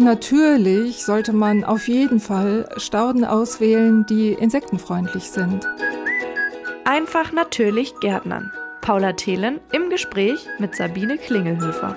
Natürlich sollte man auf jeden Fall Stauden auswählen, die insektenfreundlich sind. Einfach natürlich Gärtnern. Paula Thelen im Gespräch mit Sabine Klingelhöfer.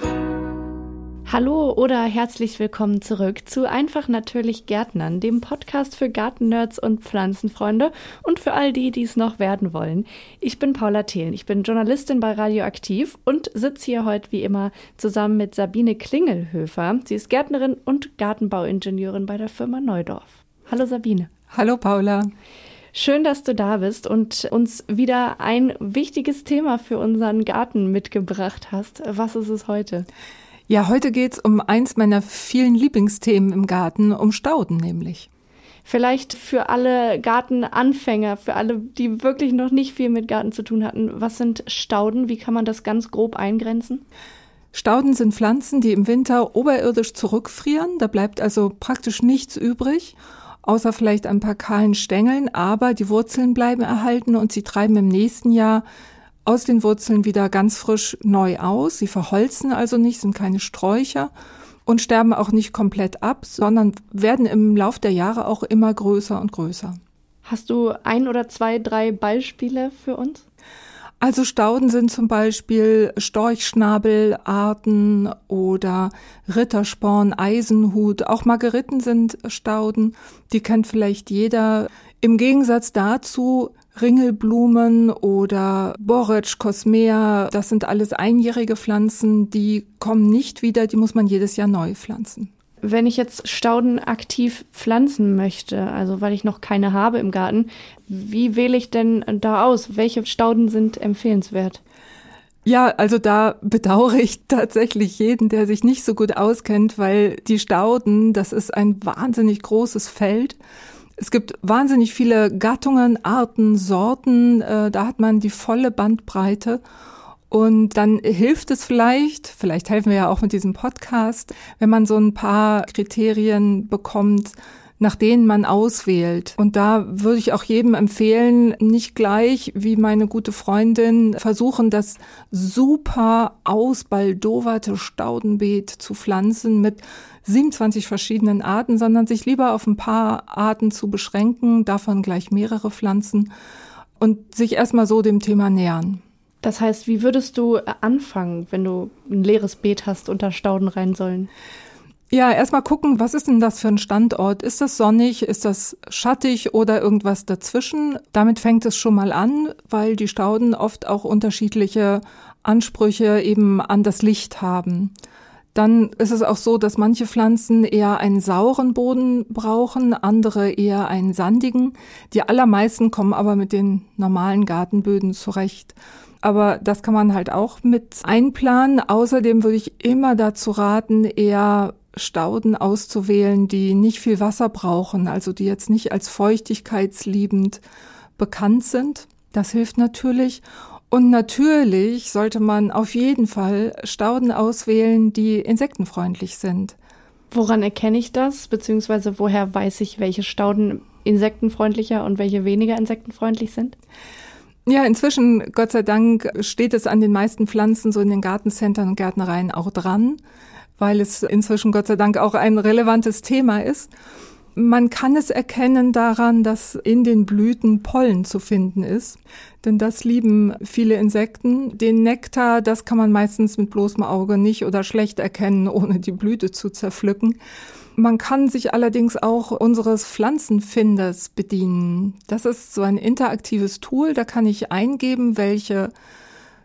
Hallo oder herzlich willkommen zurück zu Einfach natürlich Gärtnern, dem Podcast für Gartennerds und Pflanzenfreunde und für all die, die es noch werden wollen. Ich bin Paula Thelen, ich bin Journalistin bei Radioaktiv und sitze hier heute wie immer zusammen mit Sabine Klingelhöfer. Sie ist Gärtnerin und Gartenbauingenieurin bei der Firma Neudorf. Hallo Sabine. Hallo Paula. Schön, dass du da bist und uns wieder ein wichtiges Thema für unseren Garten mitgebracht hast. Was ist es heute? Ja, heute geht's um eins meiner vielen Lieblingsthemen im Garten, um Stauden nämlich. Vielleicht für alle Gartenanfänger, für alle, die wirklich noch nicht viel mit Garten zu tun hatten, was sind Stauden? Wie kann man das ganz grob eingrenzen? Stauden sind Pflanzen, die im Winter oberirdisch zurückfrieren. Da bleibt also praktisch nichts übrig, außer vielleicht ein paar kahlen Stängeln, aber die Wurzeln bleiben erhalten und sie treiben im nächsten Jahr aus den Wurzeln wieder ganz frisch neu aus. Sie verholzen also nicht, sind keine Sträucher und sterben auch nicht komplett ab, sondern werden im Lauf der Jahre auch immer größer und größer. Hast du ein oder zwei, drei Beispiele für uns? Also Stauden sind zum Beispiel Storchschnabelarten oder Rittersporn, Eisenhut. Auch Margeriten sind Stauden. Die kennt vielleicht jeder. Im Gegensatz dazu Ringelblumen oder Boric, Cosmea, das sind alles einjährige Pflanzen, die kommen nicht wieder, die muss man jedes Jahr neu pflanzen. Wenn ich jetzt Stauden aktiv pflanzen möchte, also weil ich noch keine habe im Garten, wie wähle ich denn da aus? Welche Stauden sind empfehlenswert? Ja, also da bedauere ich tatsächlich jeden, der sich nicht so gut auskennt, weil die Stauden, das ist ein wahnsinnig großes Feld. Es gibt wahnsinnig viele Gattungen, Arten, Sorten. Äh, da hat man die volle Bandbreite. Und dann hilft es vielleicht, vielleicht helfen wir ja auch mit diesem Podcast, wenn man so ein paar Kriterien bekommt, nach denen man auswählt. Und da würde ich auch jedem empfehlen, nicht gleich wie meine gute Freundin versuchen, das super ausbaldowerte Staudenbeet zu pflanzen mit 27 verschiedenen Arten, sondern sich lieber auf ein paar Arten zu beschränken, davon gleich mehrere Pflanzen und sich erstmal so dem Thema nähern. Das heißt, wie würdest du anfangen, wenn du ein leeres Beet hast und da Stauden rein sollen? Ja, erstmal gucken, was ist denn das für ein Standort? Ist das sonnig? Ist das schattig oder irgendwas dazwischen? Damit fängt es schon mal an, weil die Stauden oft auch unterschiedliche Ansprüche eben an das Licht haben. Dann ist es auch so, dass manche Pflanzen eher einen sauren Boden brauchen, andere eher einen sandigen. Die allermeisten kommen aber mit den normalen Gartenböden zurecht. Aber das kann man halt auch mit einplanen. Außerdem würde ich immer dazu raten, eher Stauden auszuwählen, die nicht viel Wasser brauchen, also die jetzt nicht als feuchtigkeitsliebend bekannt sind. Das hilft natürlich. Und natürlich sollte man auf jeden Fall Stauden auswählen, die insektenfreundlich sind. Woran erkenne ich das? Beziehungsweise woher weiß ich, welche Stauden insektenfreundlicher und welche weniger insektenfreundlich sind? Ja, inzwischen, Gott sei Dank, steht es an den meisten Pflanzen so in den Gartencentern und Gärtnereien auch dran weil es inzwischen Gott sei Dank auch ein relevantes Thema ist. Man kann es erkennen daran, dass in den Blüten Pollen zu finden ist, denn das lieben viele Insekten. Den Nektar, das kann man meistens mit bloßem Auge nicht oder schlecht erkennen, ohne die Blüte zu zerpflücken. Man kann sich allerdings auch unseres Pflanzenfinders bedienen. Das ist so ein interaktives Tool, da kann ich eingeben, welche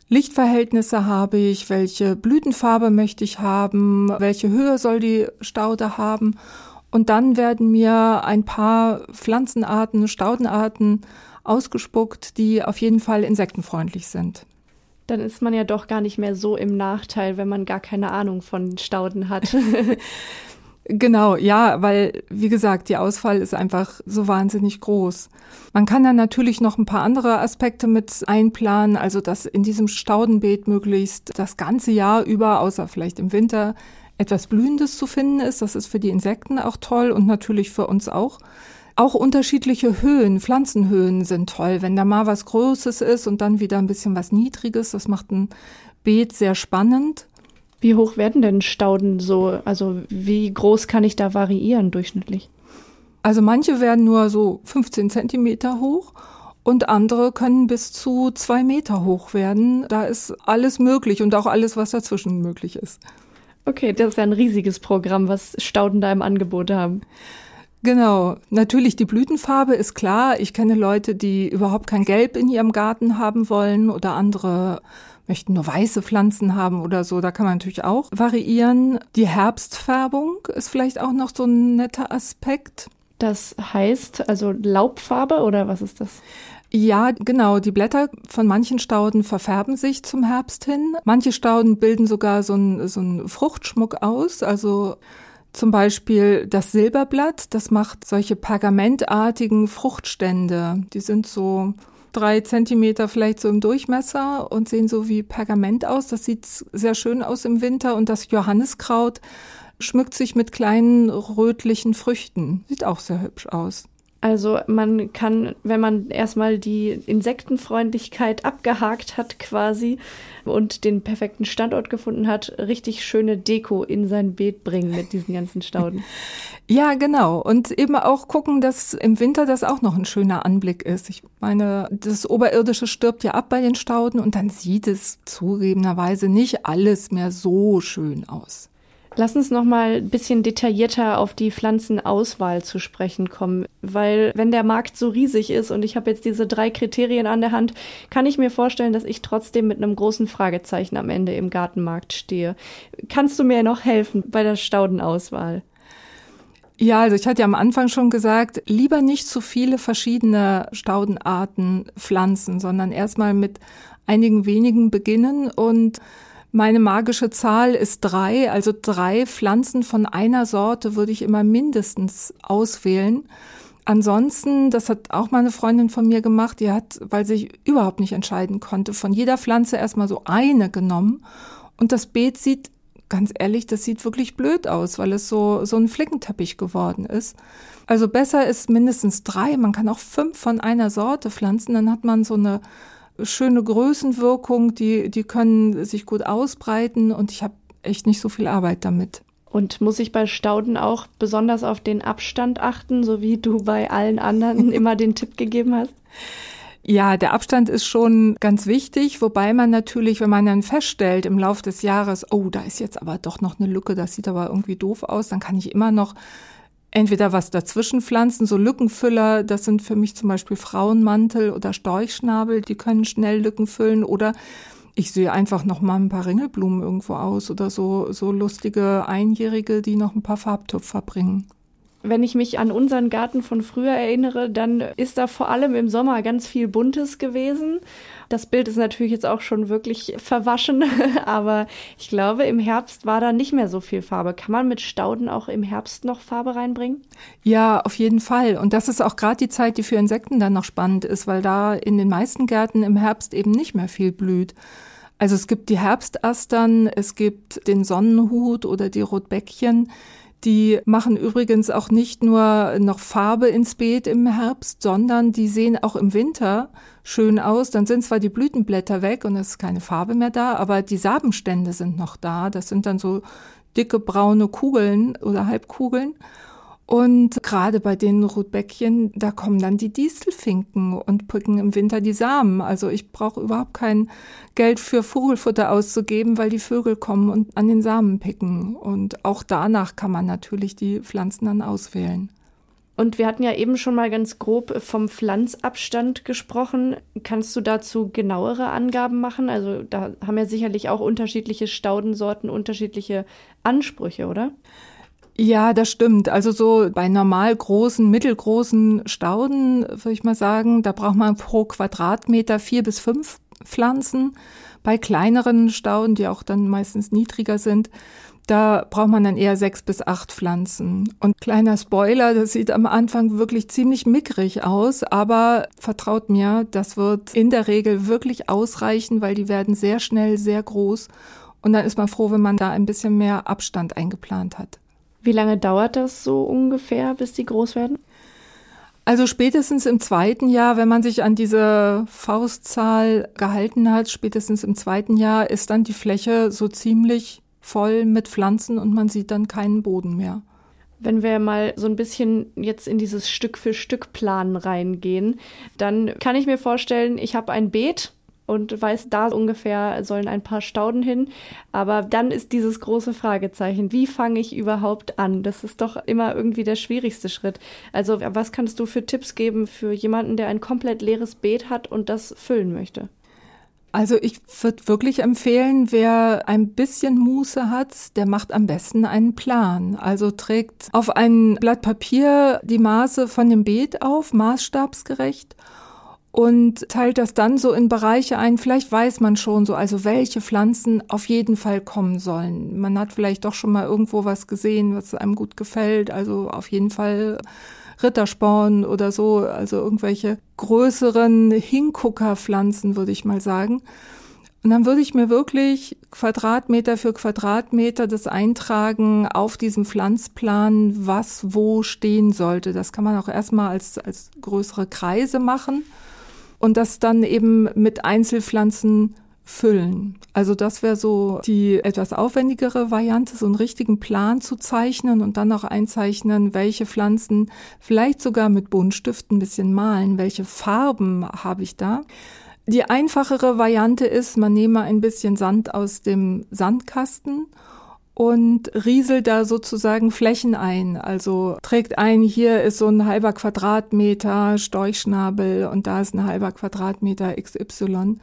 Lichtverhältnisse habe ich, welche Blütenfarbe möchte ich haben, welche Höhe soll die Staude haben. Und dann werden mir ein paar Pflanzenarten, Staudenarten ausgespuckt, die auf jeden Fall insektenfreundlich sind. Dann ist man ja doch gar nicht mehr so im Nachteil, wenn man gar keine Ahnung von Stauden hat. Genau, ja, weil, wie gesagt, die Auswahl ist einfach so wahnsinnig groß. Man kann dann natürlich noch ein paar andere Aspekte mit einplanen, also dass in diesem Staudenbeet möglichst das ganze Jahr über, außer vielleicht im Winter, etwas Blühendes zu finden ist. Das ist für die Insekten auch toll und natürlich für uns auch. Auch unterschiedliche Höhen, Pflanzenhöhen sind toll. Wenn da mal was Großes ist und dann wieder ein bisschen was Niedriges, das macht ein Beet sehr spannend. Wie hoch werden denn Stauden so? Also wie groß kann ich da variieren durchschnittlich? Also manche werden nur so 15 Zentimeter hoch und andere können bis zu zwei Meter hoch werden. Da ist alles möglich und auch alles, was dazwischen möglich ist. Okay, das ist ja ein riesiges Programm, was Stauden da im Angebot haben. Genau. Natürlich die Blütenfarbe ist klar. Ich kenne Leute, die überhaupt kein Gelb in ihrem Garten haben wollen oder andere möchten nur weiße Pflanzen haben oder so. Da kann man natürlich auch variieren. Die Herbstfärbung ist vielleicht auch noch so ein netter Aspekt. Das heißt also Laubfarbe oder was ist das? Ja, genau. Die Blätter von manchen Stauden verfärben sich zum Herbst hin. Manche Stauden bilden sogar so einen so einen Fruchtschmuck aus. Also zum Beispiel das Silberblatt, das macht solche pergamentartigen Fruchtstände. Die sind so drei Zentimeter vielleicht so im Durchmesser und sehen so wie Pergament aus. Das sieht sehr schön aus im Winter. Und das Johanniskraut schmückt sich mit kleinen rötlichen Früchten. Sieht auch sehr hübsch aus. Also man kann, wenn man erstmal die Insektenfreundlichkeit abgehakt hat quasi und den perfekten Standort gefunden hat, richtig schöne Deko in sein Beet bringen mit diesen ganzen Stauden. Ja, genau. Und eben auch gucken, dass im Winter das auch noch ein schöner Anblick ist. Ich meine, das Oberirdische stirbt ja ab bei den Stauden und dann sieht es zugegebenerweise nicht alles mehr so schön aus. Lass uns noch mal ein bisschen detaillierter auf die Pflanzenauswahl zu sprechen kommen, weil wenn der Markt so riesig ist und ich habe jetzt diese drei Kriterien an der Hand, kann ich mir vorstellen, dass ich trotzdem mit einem großen Fragezeichen am Ende im Gartenmarkt stehe. Kannst du mir noch helfen bei der Staudenauswahl? Ja, also ich hatte ja am Anfang schon gesagt, lieber nicht zu viele verschiedene Staudenarten pflanzen, sondern erstmal mit einigen wenigen beginnen und meine magische Zahl ist drei, also drei Pflanzen von einer Sorte würde ich immer mindestens auswählen. Ansonsten, das hat auch meine Freundin von mir gemacht, die hat, weil sie überhaupt nicht entscheiden konnte, von jeder Pflanze erstmal so eine genommen. Und das Beet sieht, ganz ehrlich, das sieht wirklich blöd aus, weil es so, so ein Flickenteppich geworden ist. Also besser ist mindestens drei. Man kann auch fünf von einer Sorte pflanzen, dann hat man so eine schöne Größenwirkung, die, die können sich gut ausbreiten und ich habe echt nicht so viel Arbeit damit. Und muss ich bei Stauden auch besonders auf den Abstand achten, so wie du bei allen anderen immer den Tipp gegeben hast? Ja, der Abstand ist schon ganz wichtig, wobei man natürlich, wenn man dann feststellt im Laufe des Jahres, oh, da ist jetzt aber doch noch eine Lücke, das sieht aber irgendwie doof aus, dann kann ich immer noch entweder was dazwischen pflanzen, so Lückenfüller, das sind für mich zum Beispiel Frauenmantel oder Storchschnabel, die können schnell Lücken füllen oder ich sehe einfach noch mal ein paar Ringelblumen irgendwo aus oder so, so lustige Einjährige, die noch ein paar Farbtupfer bringen. Wenn ich mich an unseren Garten von früher erinnere, dann ist da vor allem im Sommer ganz viel Buntes gewesen. Das Bild ist natürlich jetzt auch schon wirklich verwaschen, aber ich glaube, im Herbst war da nicht mehr so viel Farbe. Kann man mit Stauden auch im Herbst noch Farbe reinbringen? Ja, auf jeden Fall. Und das ist auch gerade die Zeit, die für Insekten dann noch spannend ist, weil da in den meisten Gärten im Herbst eben nicht mehr viel blüht. Also es gibt die Herbstastern, es gibt den Sonnenhut oder die Rotbäckchen. Die machen übrigens auch nicht nur noch Farbe ins Beet im Herbst, sondern die sehen auch im Winter schön aus. Dann sind zwar die Blütenblätter weg und es ist keine Farbe mehr da, aber die Sabenstände sind noch da. Das sind dann so dicke braune Kugeln oder Halbkugeln. Und gerade bei den Rotbäckchen, da kommen dann die Distelfinken und picken im Winter die Samen. Also ich brauche überhaupt kein Geld für Vogelfutter auszugeben, weil die Vögel kommen und an den Samen picken. Und auch danach kann man natürlich die Pflanzen dann auswählen. Und wir hatten ja eben schon mal ganz grob vom Pflanzabstand gesprochen. Kannst du dazu genauere Angaben machen? Also da haben ja sicherlich auch unterschiedliche Staudensorten unterschiedliche Ansprüche, oder? Ja, das stimmt. Also so bei normal großen, mittelgroßen Stauden, würde ich mal sagen, da braucht man pro Quadratmeter vier bis fünf Pflanzen. Bei kleineren Stauden, die auch dann meistens niedriger sind, da braucht man dann eher sechs bis acht Pflanzen. Und kleiner Spoiler, das sieht am Anfang wirklich ziemlich mickrig aus, aber vertraut mir, das wird in der Regel wirklich ausreichen, weil die werden sehr schnell sehr groß. Und dann ist man froh, wenn man da ein bisschen mehr Abstand eingeplant hat. Wie lange dauert das so ungefähr, bis die groß werden? Also spätestens im zweiten Jahr, wenn man sich an diese Faustzahl gehalten hat, spätestens im zweiten Jahr ist dann die Fläche so ziemlich voll mit Pflanzen und man sieht dann keinen Boden mehr. Wenn wir mal so ein bisschen jetzt in dieses Stück für Stück Planen reingehen, dann kann ich mir vorstellen, ich habe ein Beet und weiß, da ungefähr sollen ein paar Stauden hin. Aber dann ist dieses große Fragezeichen, wie fange ich überhaupt an? Das ist doch immer irgendwie der schwierigste Schritt. Also was kannst du für Tipps geben für jemanden, der ein komplett leeres Beet hat und das füllen möchte? Also ich würde wirklich empfehlen, wer ein bisschen Muße hat, der macht am besten einen Plan. Also trägt auf ein Blatt Papier die Maße von dem Beet auf, maßstabsgerecht und teilt das dann so in Bereiche ein. Vielleicht weiß man schon so, also welche Pflanzen auf jeden Fall kommen sollen. Man hat vielleicht doch schon mal irgendwo was gesehen, was einem gut gefällt. Also auf jeden Fall Rittersporn oder so, also irgendwelche größeren Hinguckerpflanzen, würde ich mal sagen. Und dann würde ich mir wirklich Quadratmeter für Quadratmeter das eintragen auf diesem Pflanzplan, was wo stehen sollte. Das kann man auch erstmal als, als größere Kreise machen und das dann eben mit Einzelpflanzen füllen. Also das wäre so die etwas aufwendigere Variante, so einen richtigen Plan zu zeichnen und dann auch einzeichnen, welche Pflanzen, vielleicht sogar mit Buntstiften ein bisschen malen, welche Farben habe ich da. Die einfachere Variante ist, man nehme ein bisschen Sand aus dem Sandkasten und rieselt da sozusagen Flächen ein. Also trägt ein, hier ist so ein halber Quadratmeter Storchschnabel und da ist ein halber Quadratmeter XY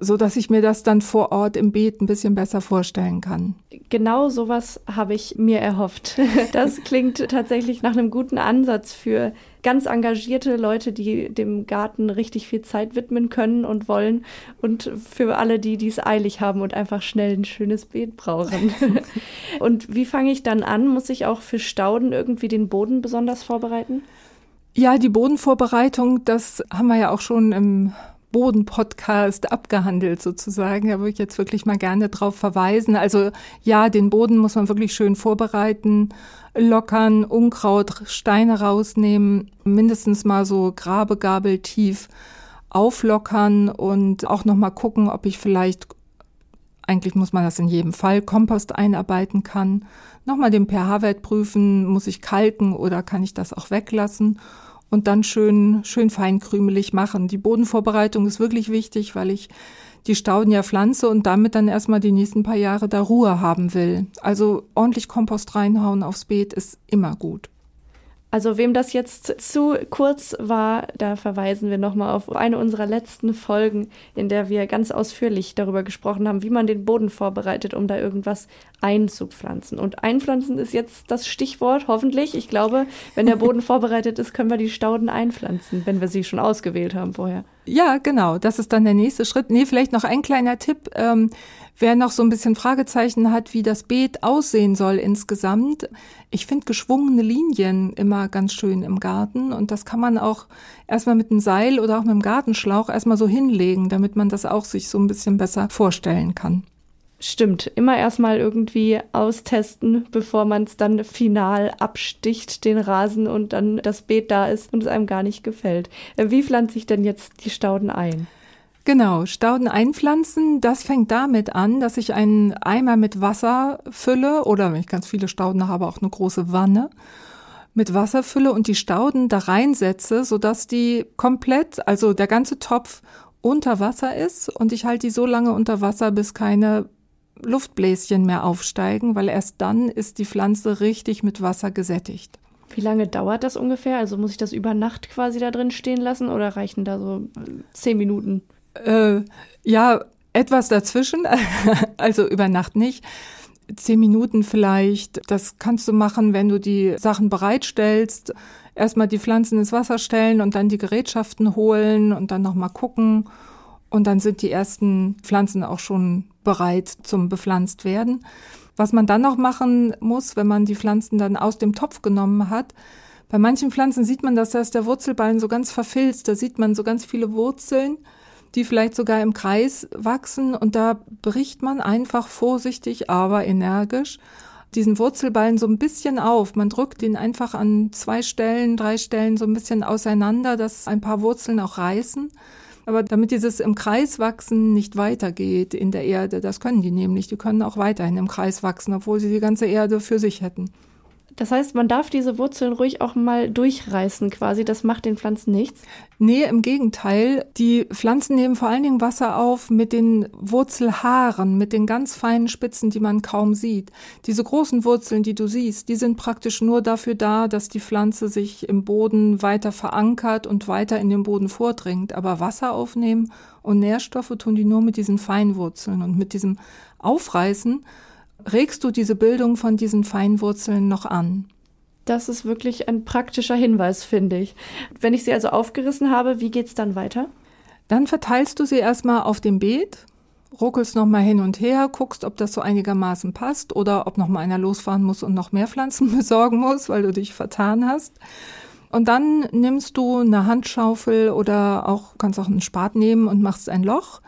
so dass ich mir das dann vor Ort im Beet ein bisschen besser vorstellen kann. Genau sowas habe ich mir erhofft. Das klingt tatsächlich nach einem guten Ansatz für ganz engagierte Leute, die dem Garten richtig viel Zeit widmen können und wollen und für alle, die dies eilig haben und einfach schnell ein schönes Beet brauchen. und wie fange ich dann an? Muss ich auch für Stauden irgendwie den Boden besonders vorbereiten? Ja, die Bodenvorbereitung, das haben wir ja auch schon im Boden-Podcast abgehandelt sozusagen. Da würde ich jetzt wirklich mal gerne drauf verweisen. Also ja, den Boden muss man wirklich schön vorbereiten, lockern, Unkraut, Steine rausnehmen, mindestens mal so Grabegabel tief auflockern und auch noch mal gucken, ob ich vielleicht eigentlich muss man das in jedem Fall Kompost einarbeiten kann. Nochmal den pH-Wert prüfen, muss ich kalken oder kann ich das auch weglassen? Und dann schön, schön feinkrümelig machen. Die Bodenvorbereitung ist wirklich wichtig, weil ich die Stauden ja pflanze und damit dann erstmal die nächsten paar Jahre da Ruhe haben will. Also ordentlich Kompost reinhauen aufs Beet ist immer gut. Also wem das jetzt zu kurz war, da verweisen wir nochmal auf eine unserer letzten Folgen, in der wir ganz ausführlich darüber gesprochen haben, wie man den Boden vorbereitet, um da irgendwas einzupflanzen. Und einpflanzen ist jetzt das Stichwort, hoffentlich. Ich glaube, wenn der Boden vorbereitet ist, können wir die Stauden einpflanzen, wenn wir sie schon ausgewählt haben vorher. Ja, genau. Das ist dann der nächste Schritt. Nee, vielleicht noch ein kleiner Tipp. Ähm, Wer noch so ein bisschen Fragezeichen hat, wie das Beet aussehen soll insgesamt, ich finde geschwungene Linien immer ganz schön im Garten und das kann man auch erstmal mit einem Seil oder auch mit einem Gartenschlauch erstmal so hinlegen, damit man das auch sich so ein bisschen besser vorstellen kann. Stimmt, immer erstmal irgendwie austesten, bevor man es dann final absticht, den Rasen und dann das Beet da ist und es einem gar nicht gefällt. Wie pflanze ich denn jetzt die Stauden ein? Genau, Stauden einpflanzen, das fängt damit an, dass ich einen Eimer mit Wasser fülle oder wenn ich ganz viele Stauden habe, auch eine große Wanne mit Wasser fülle und die Stauden da reinsetze, sodass die komplett, also der ganze Topf unter Wasser ist und ich halte die so lange unter Wasser, bis keine Luftbläschen mehr aufsteigen, weil erst dann ist die Pflanze richtig mit Wasser gesättigt. Wie lange dauert das ungefähr? Also muss ich das über Nacht quasi da drin stehen lassen oder reichen da so zehn Minuten? Äh, ja, etwas dazwischen, also über Nacht nicht. Zehn Minuten vielleicht, das kannst du machen, wenn du die Sachen bereitstellst. Erstmal die Pflanzen ins Wasser stellen und dann die Gerätschaften holen und dann nochmal gucken. Und dann sind die ersten Pflanzen auch schon bereit zum bepflanzt werden. Was man dann noch machen muss, wenn man die Pflanzen dann aus dem Topf genommen hat, bei manchen Pflanzen sieht man, dass da ist der Wurzelballen so ganz verfilzt, da sieht man so ganz viele Wurzeln die vielleicht sogar im Kreis wachsen und da bricht man einfach vorsichtig, aber energisch diesen Wurzelballen so ein bisschen auf. Man drückt ihn einfach an zwei Stellen, drei Stellen so ein bisschen auseinander, dass ein paar Wurzeln auch reißen. Aber damit dieses im Kreis wachsen nicht weitergeht in der Erde, das können die nämlich, die können auch weiterhin im Kreis wachsen, obwohl sie die ganze Erde für sich hätten. Das heißt, man darf diese Wurzeln ruhig auch mal durchreißen quasi. Das macht den Pflanzen nichts? Nee, im Gegenteil. Die Pflanzen nehmen vor allen Dingen Wasser auf mit den Wurzelhaaren, mit den ganz feinen Spitzen, die man kaum sieht. Diese großen Wurzeln, die du siehst, die sind praktisch nur dafür da, dass die Pflanze sich im Boden weiter verankert und weiter in den Boden vordringt. Aber Wasser aufnehmen und Nährstoffe tun die nur mit diesen feinen Wurzeln und mit diesem Aufreißen regst du diese Bildung von diesen Feinwurzeln noch an. Das ist wirklich ein praktischer Hinweis, finde ich. Wenn ich sie also aufgerissen habe, wie geht's dann weiter? Dann verteilst du sie erstmal auf dem Beet, ruckelst nochmal hin und her, guckst, ob das so einigermaßen passt oder ob nochmal einer losfahren muss und noch mehr Pflanzen besorgen muss, weil du dich vertan hast. Und dann nimmst du eine Handschaufel oder auch kannst auch einen Spat nehmen und machst ein Loch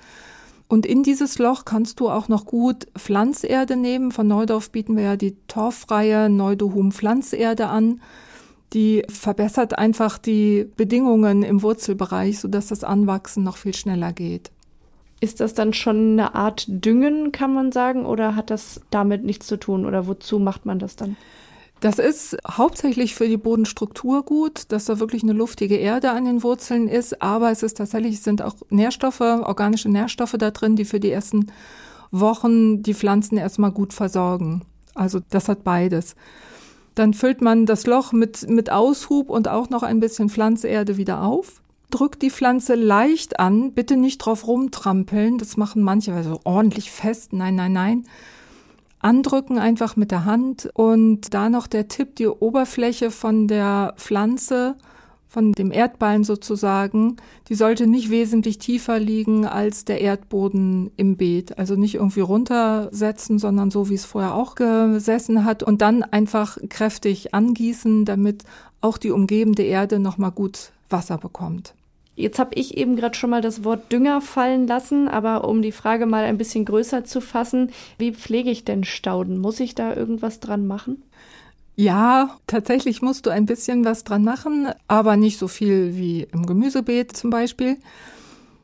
und in dieses Loch kannst du auch noch gut Pflanzerde nehmen. Von Neudorf bieten wir ja die torffreie Neudohum Pflanzerde an. Die verbessert einfach die Bedingungen im Wurzelbereich, sodass das Anwachsen noch viel schneller geht. Ist das dann schon eine Art Düngen, kann man sagen, oder hat das damit nichts zu tun? Oder wozu macht man das dann? Das ist hauptsächlich für die Bodenstruktur gut, dass da wirklich eine luftige Erde an den Wurzeln ist, aber es ist tatsächlich, sind auch Nährstoffe, organische Nährstoffe da drin, die für die ersten Wochen die Pflanzen erstmal gut versorgen. Also das hat beides. Dann füllt man das Loch mit, mit Aushub und auch noch ein bisschen Pflanzerde wieder auf. Drückt die Pflanze leicht an, bitte nicht drauf rumtrampeln, das machen manche, also ordentlich fest, nein, nein, nein andrücken einfach mit der Hand und da noch der Tipp, die Oberfläche von der Pflanze, von dem Erdballen sozusagen, die sollte nicht wesentlich tiefer liegen als der Erdboden im Beet. Also nicht irgendwie runtersetzen, sondern so, wie es vorher auch gesessen hat und dann einfach kräftig angießen, damit auch die umgebende Erde nochmal gut Wasser bekommt. Jetzt habe ich eben gerade schon mal das Wort Dünger fallen lassen, aber um die Frage mal ein bisschen größer zu fassen, wie pflege ich denn Stauden? Muss ich da irgendwas dran machen? Ja, tatsächlich musst du ein bisschen was dran machen, aber nicht so viel wie im Gemüsebeet zum Beispiel.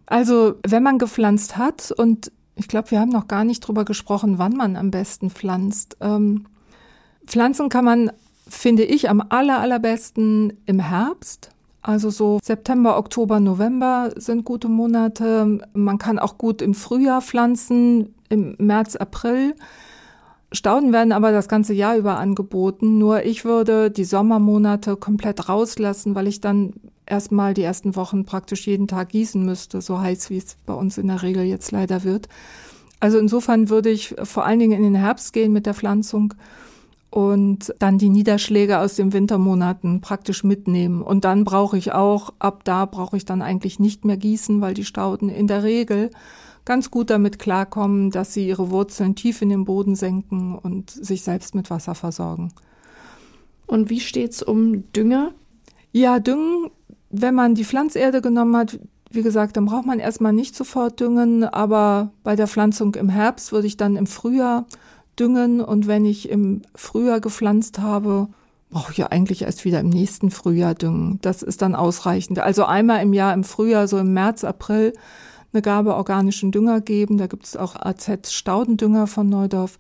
Also, wenn man gepflanzt hat und ich glaube, wir haben noch gar nicht drüber gesprochen, wann man am besten pflanzt. Ähm, pflanzen kann man, finde ich, am aller, allerbesten im Herbst also so September, Oktober, November sind gute Monate. Man kann auch gut im Frühjahr pflanzen, im März, April. Stauden werden aber das ganze Jahr über angeboten. Nur ich würde die Sommermonate komplett rauslassen, weil ich dann erstmal die ersten Wochen praktisch jeden Tag gießen müsste, so heiß wie es bei uns in der Regel jetzt leider wird. Also insofern würde ich vor allen Dingen in den Herbst gehen mit der Pflanzung und dann die Niederschläge aus den Wintermonaten praktisch mitnehmen. Und dann brauche ich auch, ab da brauche ich dann eigentlich nicht mehr gießen, weil die Stauden in der Regel ganz gut damit klarkommen, dass sie ihre Wurzeln tief in den Boden senken und sich selbst mit Wasser versorgen. Und wie steht's um Dünger? Ja, Düngen, wenn man die Pflanzerde genommen hat, wie gesagt, dann braucht man erstmal nicht sofort düngen, aber bei der Pflanzung im Herbst würde ich dann im Frühjahr düngen und wenn ich im Frühjahr gepflanzt habe, brauche ich ja eigentlich erst wieder im nächsten Frühjahr düngen. Das ist dann ausreichend. Also einmal im Jahr im Frühjahr, so im März, April, eine Gabe organischen Dünger geben. Da gibt es auch AZ Staudendünger von Neudorf.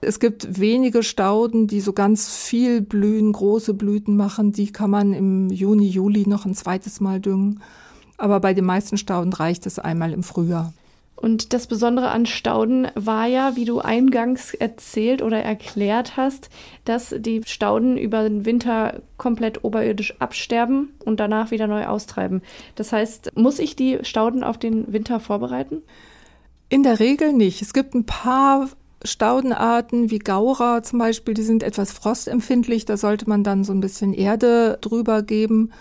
Es gibt wenige Stauden, die so ganz viel blühen, große Blüten machen. Die kann man im Juni, Juli noch ein zweites Mal düngen. Aber bei den meisten Stauden reicht es einmal im Frühjahr. Und das Besondere an Stauden war ja, wie du eingangs erzählt oder erklärt hast, dass die Stauden über den Winter komplett oberirdisch absterben und danach wieder neu austreiben. Das heißt, muss ich die Stauden auf den Winter vorbereiten? In der Regel nicht. Es gibt ein paar Staudenarten wie Gaura zum Beispiel, die sind etwas frostempfindlich. Da sollte man dann so ein bisschen Erde drüber geben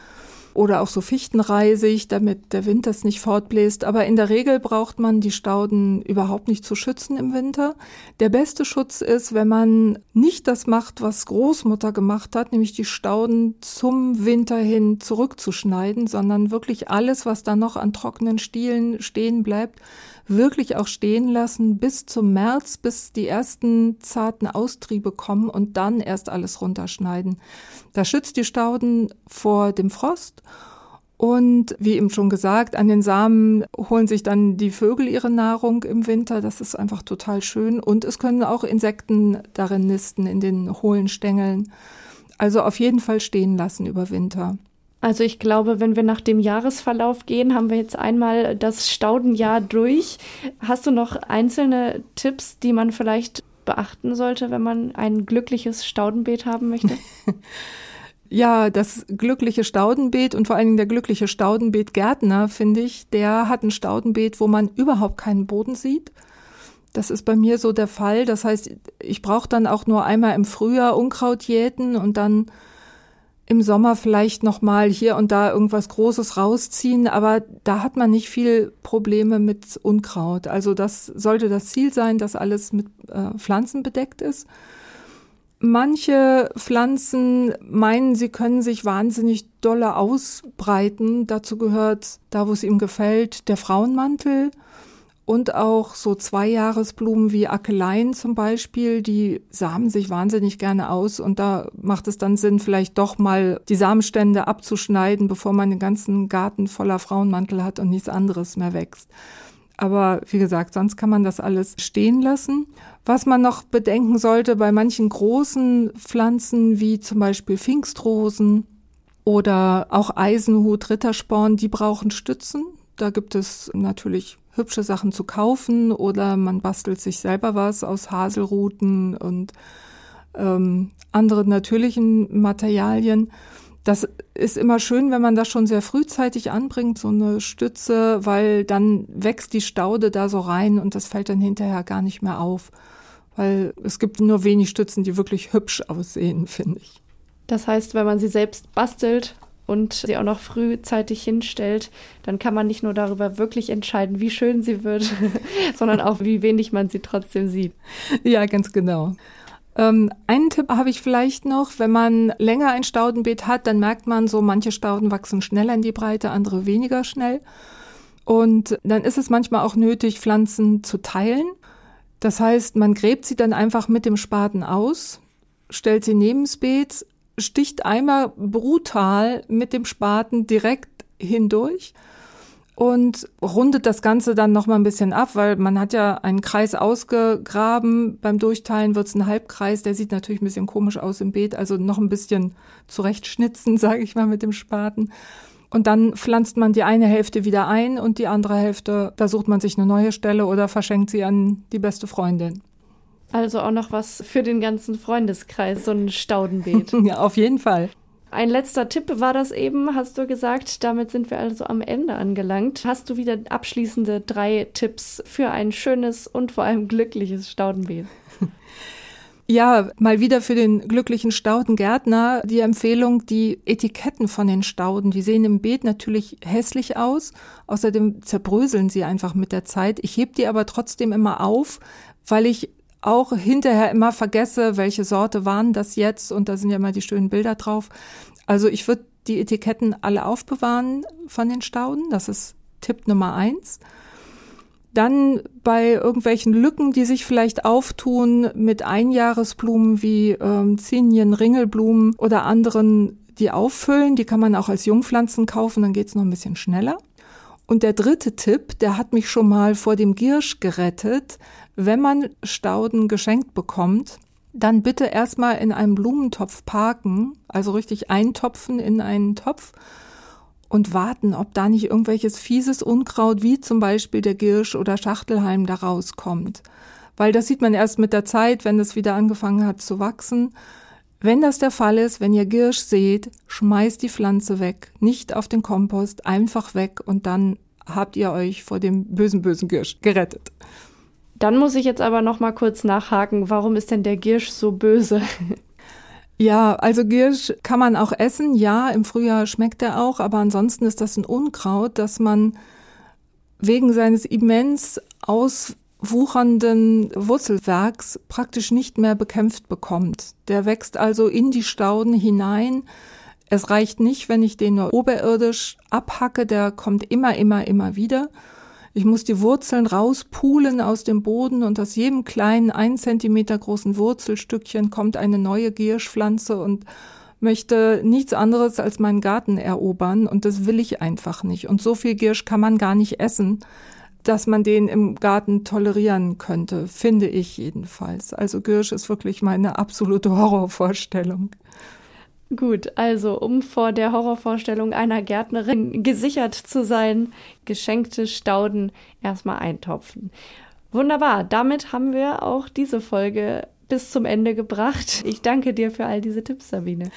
oder auch so Fichtenreisig, damit der Wind das nicht fortbläst. Aber in der Regel braucht man die Stauden überhaupt nicht zu schützen im Winter. Der beste Schutz ist, wenn man nicht das macht, was Großmutter gemacht hat, nämlich die Stauden zum Winter hin zurückzuschneiden, sondern wirklich alles, was da noch an trockenen Stielen stehen bleibt, wirklich auch stehen lassen bis zum März, bis die ersten zarten Austriebe kommen und dann erst alles runterschneiden. Das schützt die Stauden vor dem Frost Und wie eben schon gesagt, an den Samen holen sich dann die Vögel ihre Nahrung im Winter. Das ist einfach total schön. Und es können auch Insekten darin nisten, in den hohlen Stängeln. Also auf jeden Fall stehen lassen über Winter. Also ich glaube, wenn wir nach dem Jahresverlauf gehen, haben wir jetzt einmal das Staudenjahr durch. Hast du noch einzelne Tipps, die man vielleicht beachten sollte, wenn man ein glückliches Staudenbeet haben möchte? Ja, das glückliche Staudenbeet und vor allen Dingen der glückliche Staudenbeetgärtner, finde ich, der hat ein Staudenbeet, wo man überhaupt keinen Boden sieht. Das ist bei mir so der Fall. Das heißt, ich brauche dann auch nur einmal im Frühjahr Unkraut jäten und dann im Sommer vielleicht noch mal hier und da irgendwas Großes rausziehen, aber da hat man nicht viel Probleme mit Unkraut. Also das sollte das Ziel sein, dass alles mit äh, Pflanzen bedeckt ist. Manche Pflanzen meinen, sie können sich wahnsinnig dolle ausbreiten. Dazu gehört, da wo es ihm gefällt, der Frauenmantel und auch so Zweijahresblumen wie Akeleien zum Beispiel, die samen sich wahnsinnig gerne aus und da macht es dann Sinn, vielleicht doch mal die Samenstände abzuschneiden, bevor man den ganzen Garten voller Frauenmantel hat und nichts anderes mehr wächst. Aber wie gesagt, sonst kann man das alles stehen lassen. Was man noch bedenken sollte bei manchen großen Pflanzen, wie zum Beispiel Pfingstrosen oder auch Eisenhut, Rittersporn, die brauchen Stützen. Da gibt es natürlich hübsche Sachen zu kaufen oder man bastelt sich selber was aus Haselruten und ähm, anderen natürlichen Materialien. Das ist immer schön, wenn man das schon sehr frühzeitig anbringt, so eine Stütze, weil dann wächst die Staude da so rein und das fällt dann hinterher gar nicht mehr auf. Weil es gibt nur wenig Stützen, die wirklich hübsch aussehen, finde ich. Das heißt, wenn man sie selbst bastelt und sie auch noch frühzeitig hinstellt, dann kann man nicht nur darüber wirklich entscheiden, wie schön sie wird, sondern auch, wie wenig man sie trotzdem sieht. Ja, ganz genau. Ähm, einen Tipp habe ich vielleicht noch, wenn man länger ein Staudenbeet hat, dann merkt man so, manche Stauden wachsen schneller in die Breite, andere weniger schnell. Und dann ist es manchmal auch nötig, Pflanzen zu teilen. Das heißt, man gräbt sie dann einfach mit dem Spaten aus, stellt sie neben das Beet, sticht einmal brutal mit dem Spaten direkt hindurch und rundet das Ganze dann noch mal ein bisschen ab, weil man hat ja einen Kreis ausgegraben. Beim Durchteilen wird es ein Halbkreis, der sieht natürlich ein bisschen komisch aus im Beet, also noch ein bisschen zurechtschnitzen, sage ich mal, mit dem Spaten. Und dann pflanzt man die eine Hälfte wieder ein und die andere Hälfte, da sucht man sich eine neue Stelle oder verschenkt sie an die beste Freundin. Also auch noch was für den ganzen Freundeskreis, so ein Staudenbeet. ja, auf jeden Fall. Ein letzter Tipp war das eben, hast du gesagt. Damit sind wir also am Ende angelangt. Hast du wieder abschließende drei Tipps für ein schönes und vor allem glückliches Staudenbeet? Ja, mal wieder für den glücklichen Staudengärtner die Empfehlung, die Etiketten von den Stauden, die sehen im Beet natürlich hässlich aus. Außerdem zerbröseln sie einfach mit der Zeit. Ich heb die aber trotzdem immer auf, weil ich auch hinterher immer vergesse, welche Sorte waren das jetzt und da sind ja immer die schönen Bilder drauf. Also ich würde die Etiketten alle aufbewahren von den Stauden. Das ist Tipp Nummer eins. Dann bei irgendwelchen Lücken, die sich vielleicht auftun mit Einjahresblumen wie ähm, Zinien, Ringelblumen oder anderen, die auffüllen. Die kann man auch als Jungpflanzen kaufen, dann geht's noch ein bisschen schneller. Und der dritte Tipp, der hat mich schon mal vor dem Giersch gerettet. Wenn man Stauden geschenkt bekommt, dann bitte erstmal in einem Blumentopf parken, also richtig eintopfen in einen Topf und warten, ob da nicht irgendwelches fieses Unkraut wie zum Beispiel der Girsch oder Schachtelhalm da rauskommt. Weil das sieht man erst mit der Zeit, wenn es wieder angefangen hat zu wachsen. Wenn das der Fall ist, wenn ihr Girsch seht, schmeißt die Pflanze weg, nicht auf den Kompost, einfach weg und dann habt ihr euch vor dem bösen, bösen Girsch gerettet. Dann muss ich jetzt aber noch mal kurz nachhaken, warum ist denn der Giersch so böse? Ja, also Giersch kann man auch essen. Ja, im Frühjahr schmeckt er auch, aber ansonsten ist das ein Unkraut, das man wegen seines immens auswuchernden Wurzelwerks praktisch nicht mehr bekämpft bekommt. Der wächst also in die Stauden hinein. Es reicht nicht, wenn ich den nur oberirdisch abhacke, der kommt immer, immer, immer wieder. Ich muss die Wurzeln rauspulen aus dem Boden und aus jedem kleinen ein Zentimeter großen Wurzelstückchen kommt eine neue Gierschpflanze und möchte nichts anderes als meinen Garten erobern und das will ich einfach nicht. Und so viel Giersch kann man gar nicht essen, dass man den im Garten tolerieren könnte, finde ich jedenfalls. Also Girsch ist wirklich meine absolute Horrorvorstellung. Gut, also um vor der Horrorvorstellung einer Gärtnerin gesichert zu sein, geschenkte Stauden erstmal eintopfen. Wunderbar, damit haben wir auch diese Folge bis zum Ende gebracht. Ich danke dir für all diese Tipps, Sabine.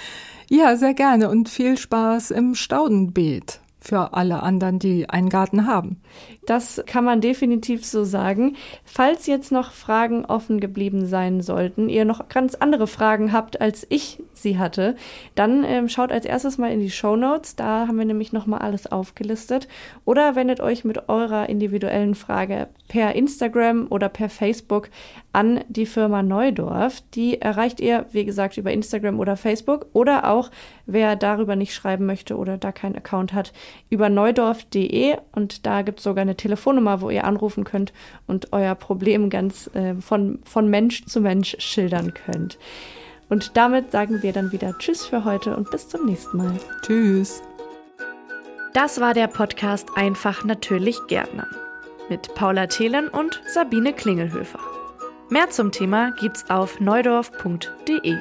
Ja, sehr gerne und viel Spaß im Staudenbeet für alle anderen, die einen Garten haben. Das kann man definitiv so sagen. Falls jetzt noch Fragen offen geblieben sein sollten, ihr noch ganz andere Fragen habt, als ich sie hatte, dann ähm, schaut als erstes mal in die Show Notes. Da haben wir nämlich noch mal alles aufgelistet. Oder wendet euch mit eurer individuellen Frage per Instagram oder per Facebook an die Firma Neudorf. Die erreicht ihr, wie gesagt, über Instagram oder Facebook oder auch, wer darüber nicht schreiben möchte oder da keinen Account hat, über neudorf.de und da gibt es sogar eine Telefonnummer, wo ihr anrufen könnt und euer Problem ganz äh, von, von Mensch zu Mensch schildern könnt. Und damit sagen wir dann wieder Tschüss für heute und bis zum nächsten Mal. Tschüss. Das war der Podcast Einfach natürlich Gärtnern mit Paula Thelen und Sabine Klingelhöfer. Mehr zum Thema gibt's auf neudorf.de.